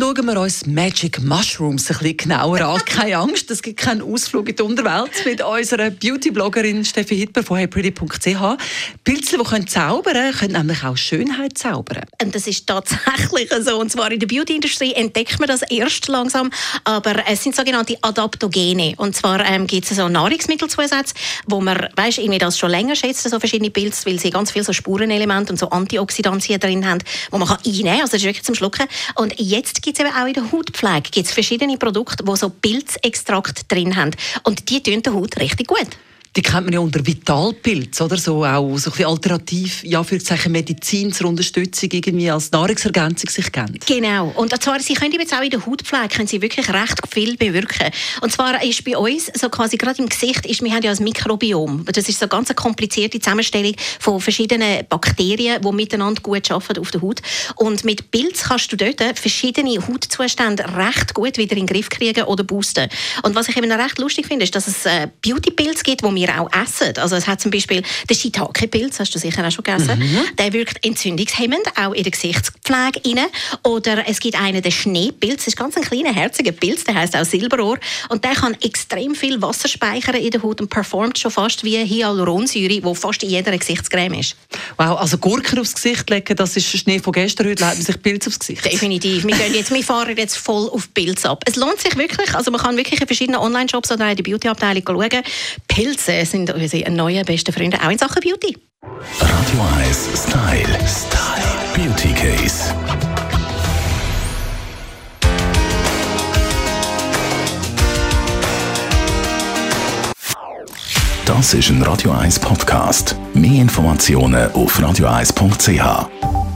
Schauen wir uns Magic Mushrooms ein bisschen genauer an. Keine Angst, es gibt keinen Ausflug in die Unterwelt mit unserer Beauty-Bloggerin Steffi Hitler von heypretty.ch. Pilze, die können zaubern können, nämlich auch Schönheit zaubern. Und das ist tatsächlich so. Und zwar in der Beauty-Industrie entdeckt man das erst langsam. Aber es sind sogenannte Adaptogene. Und zwar ähm, gibt es so Nahrungsmittelzusätze, wo man, weißt, irgendwie das schon länger schätzt, so verschiedene Pilze, weil sie ganz viele so Spurenelemente und so Antioxidantien drin haben, wo man kann einnehmen kann. Also das ist wirklich zum Schlucken. Und jetzt gibt es eben auch in der Hautpflege gibt's verschiedene Produkte, die so Pilzextrakt drin haben. Und die tun der Haut richtig gut. Die kennt man ja unter Vitalpilz, oder? So auch so ein bisschen alternativ, ja, für Medizin zur Unterstützung irgendwie als Nahrungsergänzung sich kennt. Genau. Und zwar, sie können jetzt auch in der Hautpflege können sie wirklich recht viel bewirken. Und zwar ist bei uns so quasi gerade im Gesicht, ist, wir haben ja ein Mikrobiom. Das ist so eine ganz komplizierte Zusammenstellung von verschiedenen Bakterien, die miteinander gut arbeiten auf der Haut. Und mit Pilz kannst du dort verschiedene Hautzustände recht gut wieder in den Griff kriegen oder boosten. Und was ich eben recht lustig finde, ist, dass es äh, Beauty-Pilz gibt, wo wir auch essen. Also es hat zum Beispiel den Shiitake-Pilz, hast du sicher auch schon gegessen. Mhm. Der wirkt entzündungshemmend, auch in der Gesichtspflege rein. Oder es gibt einen, den Schneepilz, das ist ganz ein kleiner, herziger Pilz, der heißt auch Silberohr. Und der kann extrem viel Wasser speichern in der Haut und performt schon fast wie Hyaluronsäure, die fast in jeder Gesichtscreme ist. Wow, also Gurken aufs Gesicht legen, das ist Schnee von gestern, heute legt man sich Pilz aufs Gesicht. Definitiv. Wir, gehen jetzt, wir fahren jetzt voll auf Pilz ab. Es lohnt sich wirklich, also man kann wirklich in verschiedenen Online-Shops oder in der Beauty-Abteilung schauen. Pilze sind unsere neuen besten Freunde, auch in Sachen Beauty. Radio 1 Style. Style. Beauty Case. Das ist ein Radio 1 Podcast. Mehr Informationen auf radio1.ch.